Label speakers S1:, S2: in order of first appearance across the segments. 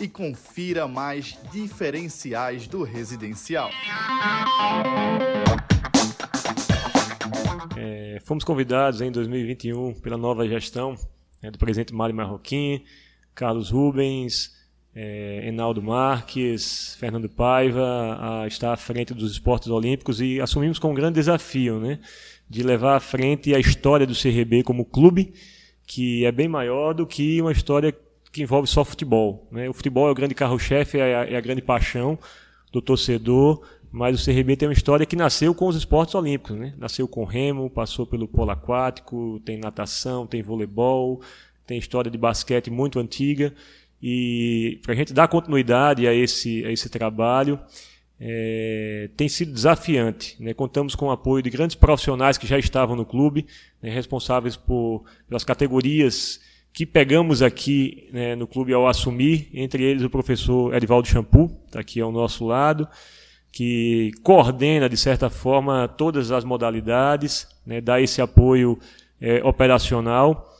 S1: e confira mais diferenciais do residencial.
S2: É, fomos convidados em 2021 pela nova gestão né, do presidente Mário Marroquim, Carlos Rubens, é, Enaldo Marques, Fernando Paiva, a estar à frente dos esportes olímpicos e assumimos com um grande desafio, né, de levar à frente a história do CRB como clube, que é bem maior do que uma história que envolve só futebol. Né? O futebol é o grande carro-chefe, é, a, é a grande paixão do torcedor, mas o CRB tem uma história que nasceu com os esportes olímpicos, né? Nasceu com remo, passou pelo polo aquático, tem natação, tem voleibol, tem história de basquete muito antiga. E para a gente dar continuidade a esse, a esse trabalho, é, tem sido desafiante. Né? Contamos com o apoio de grandes profissionais que já estavam no clube, né, responsáveis por, pelas categorias que pegamos aqui né, no clube ao assumir, entre eles o professor Edivaldo Champu, está aqui ao nosso lado, que coordena, de certa forma, todas as modalidades, né, dá esse apoio é, operacional.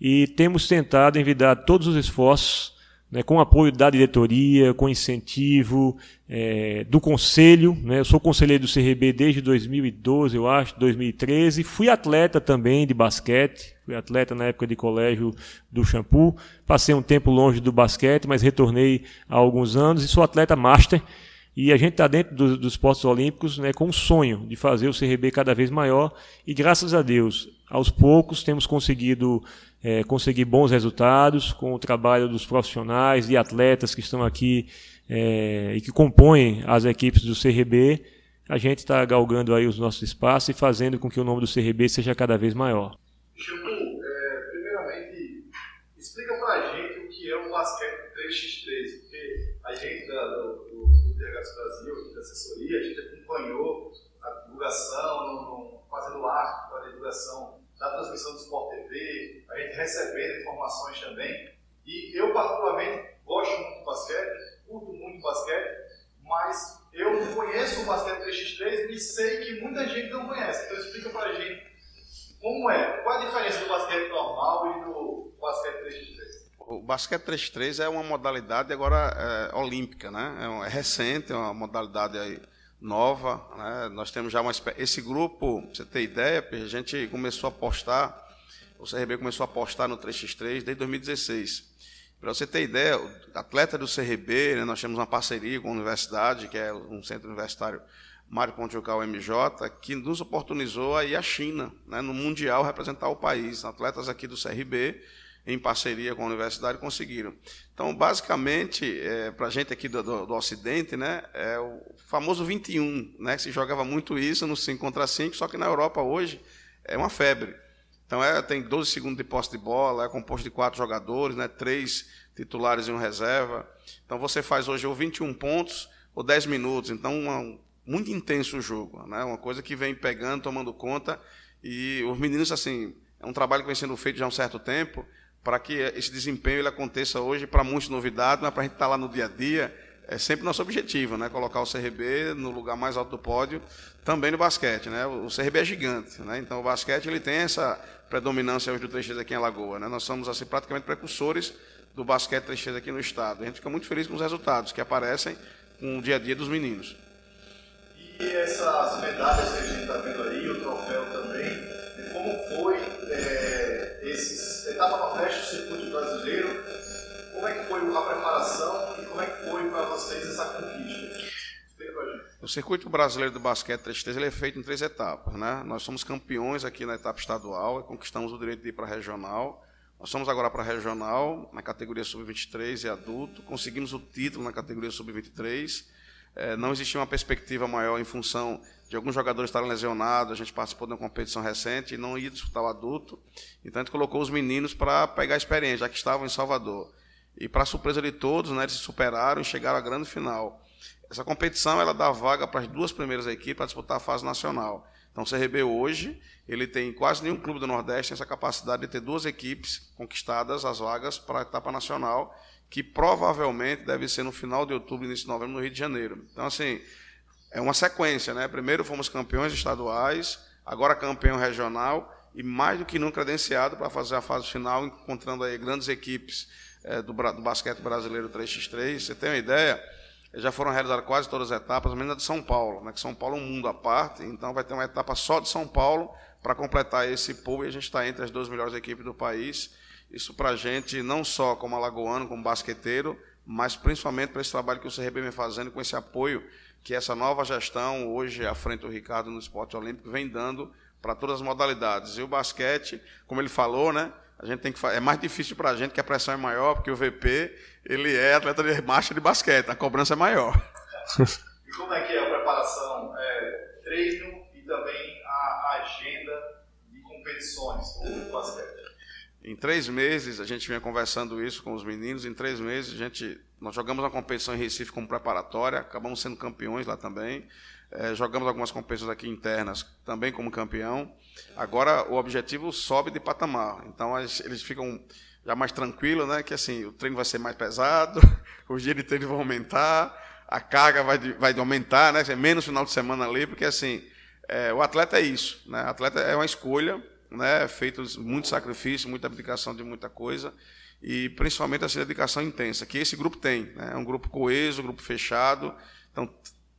S2: E temos tentado envidar todos os esforços né, com apoio da diretoria, com incentivo é, do conselho. Né, eu sou conselheiro do CRB desde 2012, eu acho, 2013. Fui atleta também de basquete, fui atleta na época de colégio do Shampoo. Passei um tempo longe do basquete, mas retornei há alguns anos e sou atleta master. E a gente está dentro do, dos postos olímpicos né, com um sonho de fazer o CRB cada vez maior. E graças a Deus, aos poucos, temos conseguido é, conseguir bons resultados com o trabalho dos profissionais e atletas que estão aqui é, e que compõem as equipes do CRB. A gente está galgando aí os nossos espaços e fazendo com que o nome do CRB seja cada vez maior.
S3: Chico, é, primeiramente, explica para a gente o que é o basquete 3x3, basquete 3x3 é
S4: uma modalidade agora é, olímpica, né? É, é, recente, é uma modalidade aí nova. Né? Nós temos já uma esse grupo, pra você ter ideia, a gente começou a apostar, o CRB começou a apostar no 3x3 desde 2016. Para você ter ideia, atleta do CRB, né, nós temos uma parceria com a universidade, que é um centro universitário Mário Pontiucal MJ, que nos oportunizou a ir à China, né, no Mundial, representar o país. Atletas aqui do CRB em parceria com a universidade, conseguiram. Então, basicamente, é, para a gente aqui do, do, do, Ocidente, né, é o famoso 21, né, que se jogava muito isso no 5 contra 5, só que na Europa hoje é uma febre. Então, é, tem 12 segundos de posse de bola, é composto de quatro jogadores, né, três titulares e um reserva. Então, você faz hoje ou 21 pontos ou 10 minutos. Então, uma, muito intenso o jogo, né, uma coisa que vem pegando, tomando conta. E os meninos, assim, é um trabalho que vem sendo feito já há um certo tempo para que esse desempenho ele aconteça hoje para muitos novidades, mas para a gente estar tá lá no dia a dia, é sempre nosso objetivo, né? Colocar o CRB no lugar mais alto do pódio, também no basquete, né? O CRB é gigante, né? Então o basquete ele tem essa predominância hoje do 3x aqui em Alagoa, né? Nós somos assim praticamente precursores do basquete 3x aqui no estado. A gente fica muito feliz com os resultados que aparecem com o dia a dia dos meninos.
S3: E essas medalhas que a gente está vendo aí, o troféu também, como foi é, etapa nordeste do circuito brasileiro, como é que foi a preparação e como é que foi para vocês essa conquista?
S4: O circuito brasileiro do basquete 3 ele é feito em três etapas. Né? Nós somos campeões aqui na etapa estadual conquistamos o direito de ir para a regional. Nós somos agora para a regional, na categoria sub-23 e adulto. Conseguimos o título na categoria sub-23. É, não existia uma perspectiva maior em função de alguns jogadores estarem lesionados, a gente participou de uma competição recente e não ia disputar o adulto. Então a gente colocou os meninos para pegar a experiência, já que estavam em Salvador. e para surpresa de todos, né, eles se superaram e chegaram à grande final. Essa competição ela dá vaga para as duas primeiras equipes para disputar a fase nacional. Então, o CRB hoje, ele tem quase nenhum clube do Nordeste essa capacidade de ter duas equipes conquistadas as vagas para a etapa nacional, que provavelmente deve ser no final de outubro, início de novembro, no Rio de Janeiro. Então, assim, é uma sequência, né? Primeiro fomos campeões estaduais, agora campeão regional e mais do que nunca credenciado para fazer a fase final, encontrando aí grandes equipes é, do, do basquete brasileiro 3x3. Você tem uma ideia? Já foram realizadas quase todas as etapas, menos a de São Paulo, né? que São Paulo é um mundo à parte, então vai ter uma etapa só de São Paulo para completar esse pool e a gente está entre as duas melhores equipes do país. Isso para a gente, não só como alagoano, como basqueteiro, mas principalmente para esse trabalho que o CRB vem fazendo com esse apoio que essa nova gestão, hoje à frente do Ricardo no esporte olímpico, vem dando para todas as modalidades. E o basquete, como ele falou, né? A gente tem que é mais difícil para a gente que a pressão é maior, porque o VP ele é atleta de marcha de basquete, a cobrança é maior.
S3: e como é que é a preparação, é, treino e também a agenda de competições do basquete?
S4: Em três meses, a gente vinha conversando isso com os meninos, em três meses a gente, nós jogamos uma competição em Recife como preparatória, acabamos sendo campeões lá também, é, jogamos algumas competições aqui internas também como campeão. Agora o objetivo sobe de patamar, então eles ficam já mais tranquilos, né? Que assim, o treino vai ser mais pesado, os dias de treino vão aumentar, a carga vai, vai aumentar, né? Menos final de semana ali, porque assim, é, o atleta é isso, né? O atleta é uma escolha, né? Feito muito sacrifício, muita abdicação de muita coisa e principalmente essa dedicação intensa que esse grupo tem, né? É um grupo coeso, um grupo fechado, então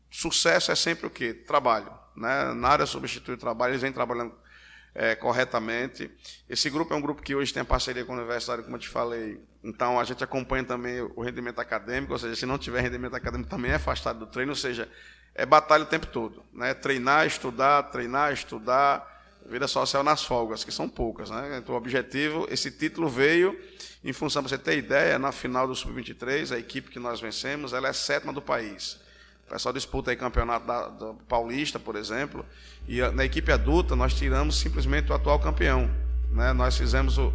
S4: sucesso é sempre o quê? Trabalho. Né? Nada substitui o trabalho, eles vêm trabalhando é, corretamente. Esse grupo é um grupo que hoje tem parceria com a universidade, como eu te falei. Então, a gente acompanha também o rendimento acadêmico, ou seja, se não tiver rendimento acadêmico, também é afastado do treino, ou seja, é batalha o tempo todo. Né? Treinar, estudar, treinar, estudar, vida social nas folgas, que são poucas. Né? Então, o objetivo, esse título veio em função, para você ter ideia, na final do Sub-23, a equipe que nós vencemos, ela é sétima do país. O pessoal disputa aí campeonato da, da Paulista, por exemplo, e na equipe adulta nós tiramos simplesmente o atual campeão. Né? Nós fizemos o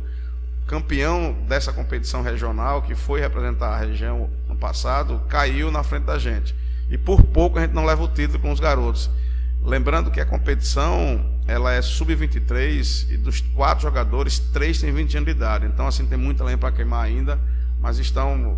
S4: campeão dessa competição regional, que foi representar a região no passado, caiu na frente da gente. E por pouco a gente não leva o título com os garotos. Lembrando que a competição ela é sub-23 e dos quatro jogadores, três têm 20 anos de idade. Então, assim, tem muita lenha para queimar ainda, mas estão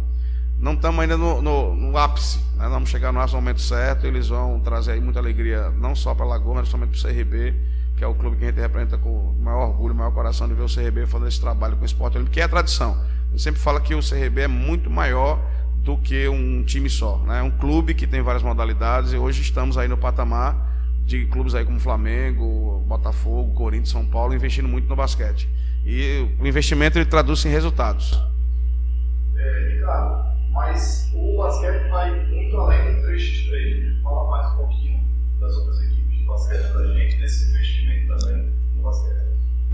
S4: não estamos ainda no, no, no ápice, né? vamos chegar no momento certo, eles vão trazer aí muita alegria, não só para a Lagoa, mas principalmente para o CRB, que é o clube que a gente representa com o maior orgulho, o maior coração de ver o CRB fazer esse trabalho com o esporte olímpico, que é tradição. Eu sempre falo que o CRB é muito maior do que um time só, né? É um clube que tem várias modalidades e hoje estamos aí no patamar de clubes aí como Flamengo, Botafogo, Corinthians, São Paulo, investindo muito no basquete. E o investimento ele traduz em resultados.
S3: Mas o basquete vai muito além do 3x3. Fala mais um pouquinho das outras equipes de basquete para a gente, desse investimento também no basquete.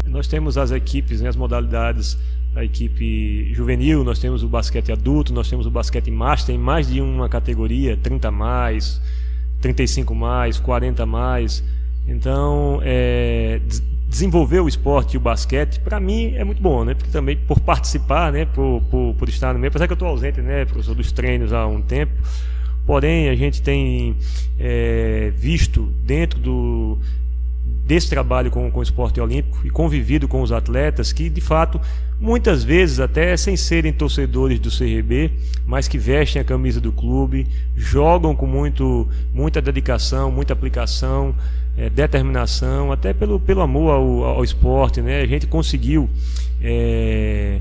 S2: Nós temos as equipes, né, as modalidades a equipe juvenil, nós temos o basquete adulto, nós temos o basquete master, em mais de uma categoria, 30 mais, 35 mais, 40 mais. Então, é, desenvolver o esporte e o basquete, para mim é muito bom, né? Porque também por participar, né? Por, por, por estar no meio, apesar que eu estou ausente, né, professor, dos treinos há um tempo. Porém, a gente tem é, visto dentro do, desse trabalho com, com o esporte olímpico e convivido com os atletas que, de fato, muitas vezes até sem serem torcedores do CRB, mas que vestem a camisa do clube, jogam com muito, muita dedicação, muita aplicação, é, determinação, até pelo, pelo amor ao, ao esporte, né? A gente conseguiu é,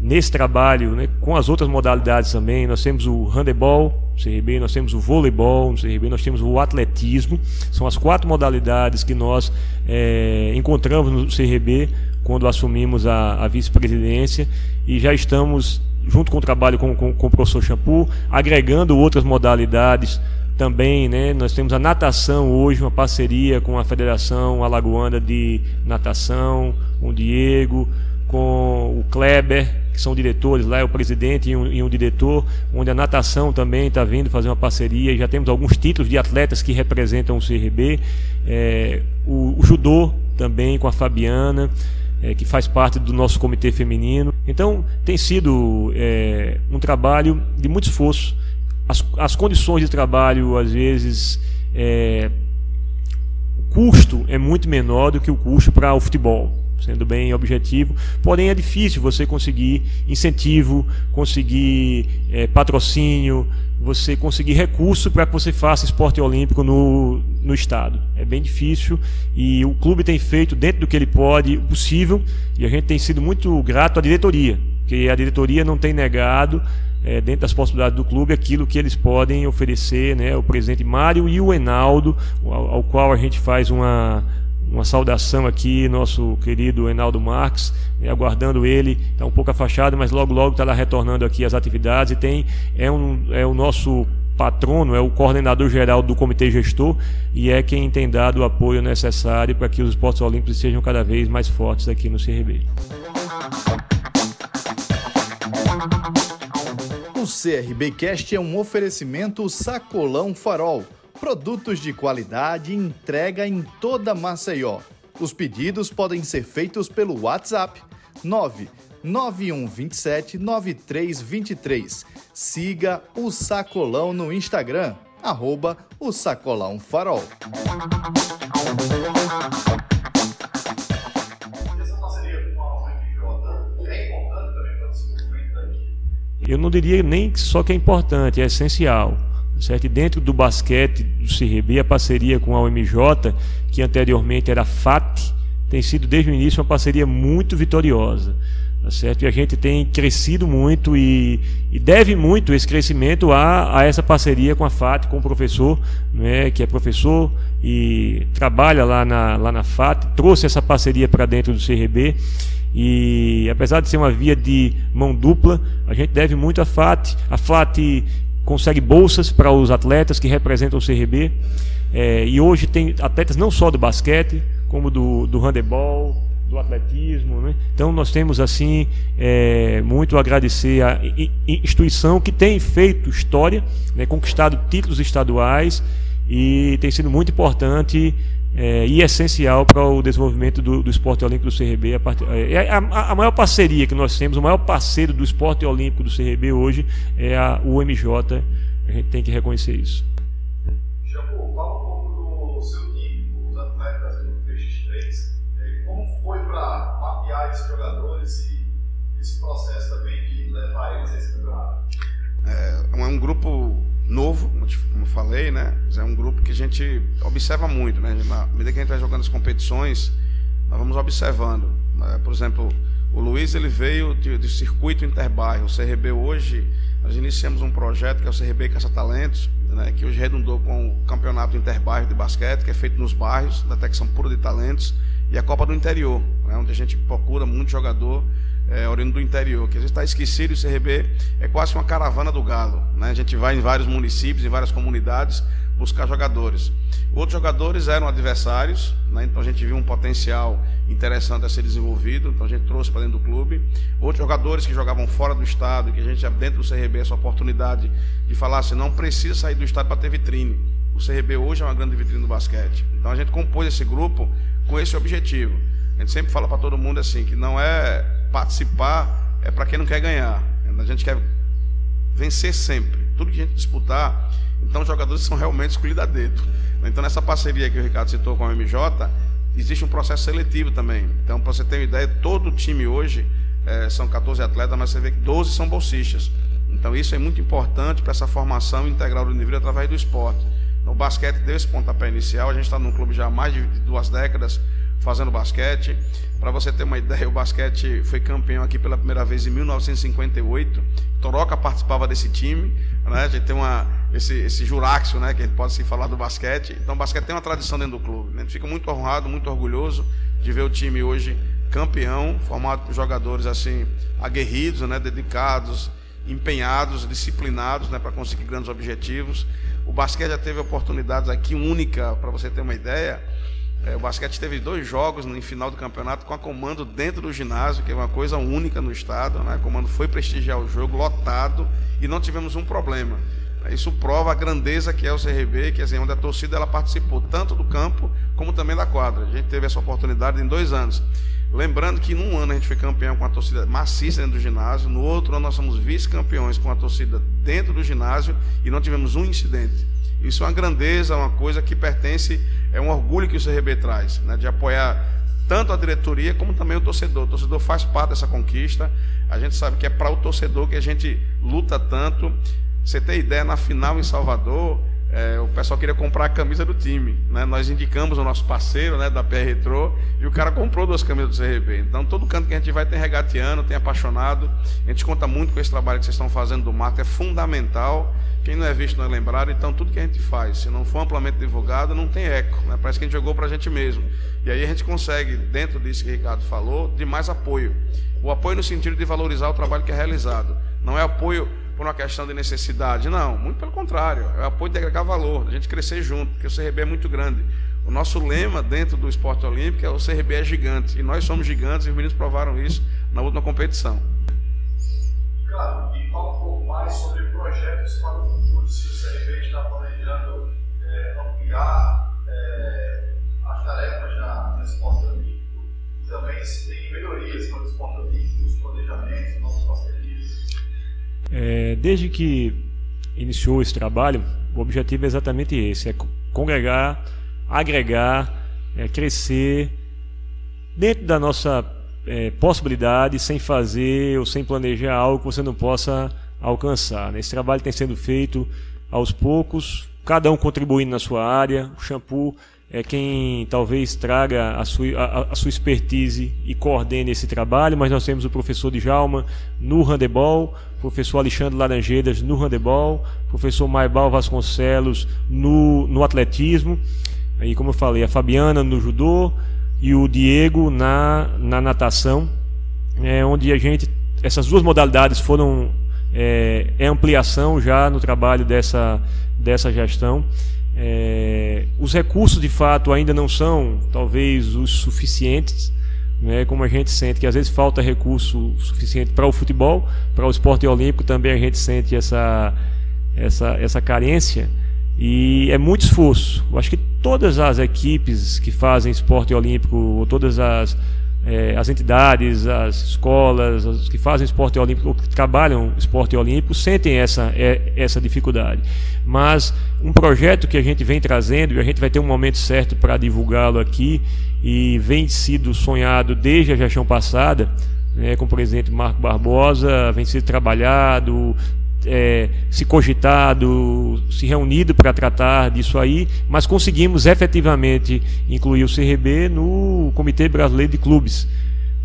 S2: nesse trabalho, né, com as outras modalidades também, nós temos o handebol, no CRB, nós temos o voleibol, no CRB, nós temos o atletismo, são as quatro modalidades que nós é, encontramos no CRB quando assumimos a, a vice-presidência e já estamos, junto com o trabalho com, com, com o professor Shampoo, agregando outras modalidades também, né, nós temos a natação hoje, uma parceria com a Federação Alagoana de Natação, com o Diego, com o Kleber, que são diretores lá, é o presidente e um, e um diretor, onde a natação também está vindo fazer uma parceria, já temos alguns títulos de atletas que representam o CRB, é, o, o, judô também com a Fabiana, é, que faz parte do nosso comitê feminino. Então, tem sido é, um trabalho de muito esforço. As, as condições de trabalho, às vezes, é, o custo é muito menor do que o custo para o futebol sendo bem objetivo. Porém, é difícil você conseguir incentivo, conseguir é, patrocínio, você conseguir recurso para que você faça esporte olímpico no, no estado. É bem difícil e o clube tem feito dentro do que ele pode o possível e a gente tem sido muito grato à diretoria, que a diretoria não tem negado é, dentro das possibilidades do clube aquilo que eles podem oferecer, né, o presidente Mário e o Enaldo, ao, ao qual a gente faz uma uma saudação aqui, nosso querido Enaldo Marques, né, aguardando ele, está um pouco afastado, mas logo logo estará retornando aqui às atividades e tem é, um, é o nosso patrono, é o coordenador geral do comitê gestor e é quem tem dado o apoio necessário para que os esportes olímpicos sejam cada vez mais fortes aqui no CRB.
S1: CRBcast é um oferecimento Sacolão Farol Produtos de qualidade entrega em toda Maceió. Os pedidos podem ser feitos pelo WhatsApp 99127 9323. Siga o Sacolão no Instagram, arroba o Sacolão Farol.
S2: Eu não diria nem só que é importante, é essencial certo? E dentro do basquete do CRB, a parceria com a UMJ, que anteriormente era FAT, tem sido desde o início uma parceria muito vitoriosa. Tá certo? E a gente tem crescido muito e, e deve muito esse crescimento a, a, essa parceria com a FAT, com o professor, né, que é professor e trabalha lá na, lá na FAT, trouxe essa parceria para dentro do CRB. E apesar de ser uma via de mão dupla, a gente deve muito à FAT. A FAT consegue bolsas para os atletas que representam o CRB. É, e hoje tem atletas não só do basquete, como do, do handebol, do atletismo. Né? Então nós temos assim é, muito a agradecer à instituição que tem feito história, né, conquistado títulos estaduais e tem sido muito importante é, e essencial para o desenvolvimento do, do esporte olímpico do CRB. A, part... é, a, a, maior parceria que nós temos, o maior parceiro do esporte olímpico do CRB hoje é a UMJ. A gente tem que reconhecer isso.
S3: Esses jogadores e esse processo também de levar eles a esse campeonato?
S4: É, é um grupo novo, como eu falei, né? É um grupo que a gente observa muito, né? Na medida que a gente vai jogando as competições, nós vamos observando. Né? Por exemplo, o Luiz ele veio do circuito interbairro. O CRB hoje, nós iniciamos um projeto que é o CRB Caça Talentos, né? que hoje redundou com o campeonato interbairro de basquete, que é feito nos bairros, da detecção pura de talentos, e a Copa do Interior, né? onde a gente procura muito jogador é, oriundo do interior, que a gente está esquecido, o CRB é quase uma caravana do galo. Né? A gente vai em vários municípios, em várias comunidades, buscar jogadores. Outros jogadores eram adversários, né? então a gente viu um potencial interessante a ser desenvolvido, então a gente trouxe para dentro do clube. Outros jogadores que jogavam fora do estado, que a gente, dentro do CRB, essa oportunidade de falar assim: não precisa sair do estado para ter vitrine. O CRB hoje é uma grande vitrine do basquete. Então a gente compôs esse grupo com esse objetivo. A gente sempre fala para todo mundo assim: que não é participar é para quem não quer ganhar. A gente quer vencer sempre. Tudo que a gente disputar, então os jogadores são realmente escolhidos a dedo. Então nessa parceria que o Ricardo citou com a MJ, existe um processo seletivo também. Então, para você ter uma ideia, todo o time hoje é, são 14 atletas, mas você vê que 12 são bolsistas. Então isso é muito importante para essa formação integral do indivíduo através do esporte. No basquete deu esse pontapé inicial, a gente está num clube já há mais de duas décadas, fazendo basquete. Para você ter uma ideia, o basquete foi campeão aqui pela primeira vez em 1958. Toroca participava desse time. Né? A gente tem uma, esse, esse juráxio, né? que a gente pode se falar do basquete. Então, o basquete tem uma tradição dentro do clube. Né? A gente fica muito honrado, muito orgulhoso de ver o time hoje campeão, formado por jogadores assim aguerridos, né? dedicados, empenhados, disciplinados né? para conseguir grandes objetivos. O basquete já teve oportunidades aqui única, para você ter uma ideia é, o basquete teve dois jogos no final do campeonato com a comando dentro do ginásio, que é uma coisa única no estado. Né? A comando foi prestigiar o jogo, lotado, e não tivemos um problema. Isso prova a grandeza que é o CRB, que assim, onde a torcida ela participou tanto do campo como também da quadra. A gente teve essa oportunidade em dois anos. Lembrando que num ano a gente foi campeão com a torcida maciça dentro do ginásio, no outro ano nós somos vice-campeões com a torcida dentro do ginásio e não tivemos um incidente. Isso é uma grandeza, uma coisa que pertence, é um orgulho que o CRB traz, né, de apoiar tanto a diretoria como também o torcedor. O torcedor faz parte dessa conquista. A gente sabe que é para o torcedor que a gente luta tanto. Você tem ideia, na final em Salvador, é, o pessoal queria comprar a camisa do time. Né? Nós indicamos o nosso parceiro né, da PR Retro e o cara comprou duas camisas do CRB. Então, todo canto que a gente vai tem regateando, tem apaixonado. A gente conta muito com esse trabalho que vocês estão fazendo do marketing, é fundamental. Quem não é visto não é lembrado, então tudo que a gente faz, se não for amplamente divulgado, não tem eco. Né? Parece que a gente jogou para a gente mesmo. E aí a gente consegue, dentro disso que o Ricardo falou, de mais apoio. O apoio no sentido de valorizar o trabalho que é realizado. Não é apoio por uma questão de necessidade. Não, muito pelo contrário. É o apoio de agregar valor, a gente crescer junto, porque o CRB é muito grande. O nosso lema dentro do esporte olímpico é o CRB é gigante. E nós somos gigantes e os meninos provaram isso na última competição.
S3: Claro, e fala um pouco mais sobre projetos para o futuro, se o CRB está planejando é, ampliar é, as tarefas na, no esporte olímpico, e também se tem melhorias para o esporte olímpico, os planejamentos, novos parcerias.
S2: É, desde que iniciou esse trabalho, o objetivo é exatamente esse: é congregar, agregar, é crescer dentro da nossa é, possibilidade, sem fazer ou sem planejar algo que você não possa alcançar. Né? Esse trabalho tem sendo feito aos poucos, cada um contribuindo na sua área. O shampoo é quem talvez traga a sua, a, a, sua expertise e coordene esse trabalho, mas nós temos o professor Djalma no handebol, professor Alexandre Laranjeiras no handebol, professor Maibal Vasconcelos no, no atletismo, aí como eu falei, a Fabiana no judô e o Diego na, na natação, é, onde a gente, essas duas modalidades foram é, é ampliação já no trabalho dessa, dessa gestão. É, os recursos de fato ainda não são, talvez, os suficientes, né, como a gente sente que às vezes falta recurso suficiente para o futebol, para o esporte olímpico também a gente sente essa, essa, essa carência e é muito esforço. Eu acho que todas as equipes que fazem esporte olímpico, todas as é, as entidades, as escolas, os que fazem esporte olímpico, que trabalham esporte olímpico, sentem essa, é, essa dificuldade. Mas um projeto que a gente vem trazendo, e a gente vai ter um momento certo para divulgá-lo aqui, e vem sido sonhado desde a gestão passada, né, com o presidente Marco Barbosa, vem sido trabalhado, é, se cogitado, se reunido para tratar disso aí, mas conseguimos efetivamente incluir o CRB no Comitê Brasileiro de Clubes,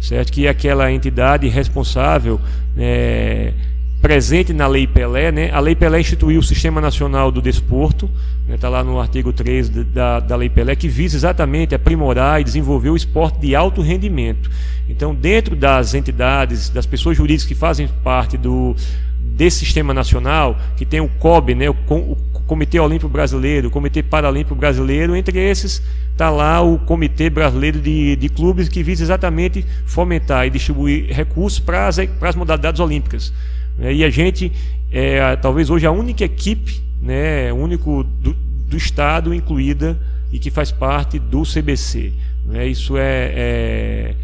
S2: certo? Que é aquela entidade responsável. É, presente na Lei Pelé, né? A Lei Pelé instituiu o Sistema Nacional do Desporto, está né? lá no artigo 3 da, da Lei Pelé, que visa exatamente aprimorar e desenvolver o esporte de alto rendimento. Então, dentro das entidades, das pessoas jurídicas que fazem parte do, desse sistema nacional, que tem o COB, né, o, o Comitê Olímpico Brasileiro, o Comitê Paralímpico Brasileiro, entre esses está lá o Comitê Brasileiro de, de Clubes, que visa exatamente fomentar e distribuir recursos para as, para as modalidades olímpicas. Né, e a gente é talvez hoje a única equipe, né, único do, do Estado incluída e que faz parte do CBC. Né, isso é, é,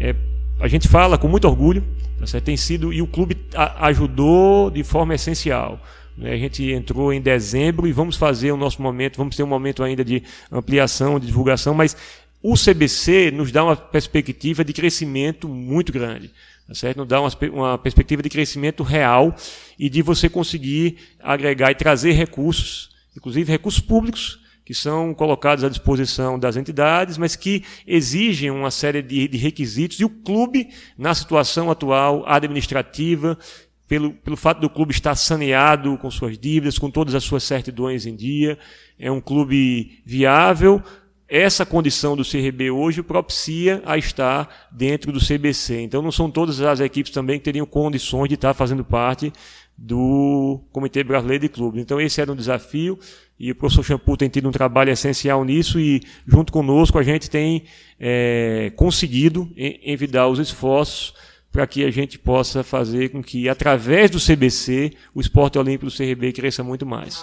S2: é a gente fala com muito orgulho, Tá Tem sido e o clube ajudou de forma essencial. Né? A gente entrou em dezembro e vamos fazer o nosso momento, vamos ter um momento ainda de ampliação, de divulgação, mas o CBC nos dá uma perspectiva de crescimento muito grande. Tá certo? Nos dá uma, uma perspectiva de crescimento real e de você conseguir agregar e trazer recursos, inclusive recursos públicos, que são colocados à disposição das entidades, mas que exigem uma série de, de requisitos. E o clube, na situação atual administrativa, pelo, pelo fato do clube estar saneado com suas dívidas, com todas as suas certidões em dia, é um clube viável. Essa condição do CRB hoje propicia a estar dentro do CBC. Então, não são todas as equipes também que teriam condições de estar fazendo parte do Comitê Brasileiro de Clubes. Então, esse era um desafio. E o professor Shampoo tem tido um trabalho essencial nisso e, junto conosco, a gente tem é, conseguido envidar os esforços para que a gente possa fazer com que, através do CBC, o esporte olímpico do CRB cresça muito mais.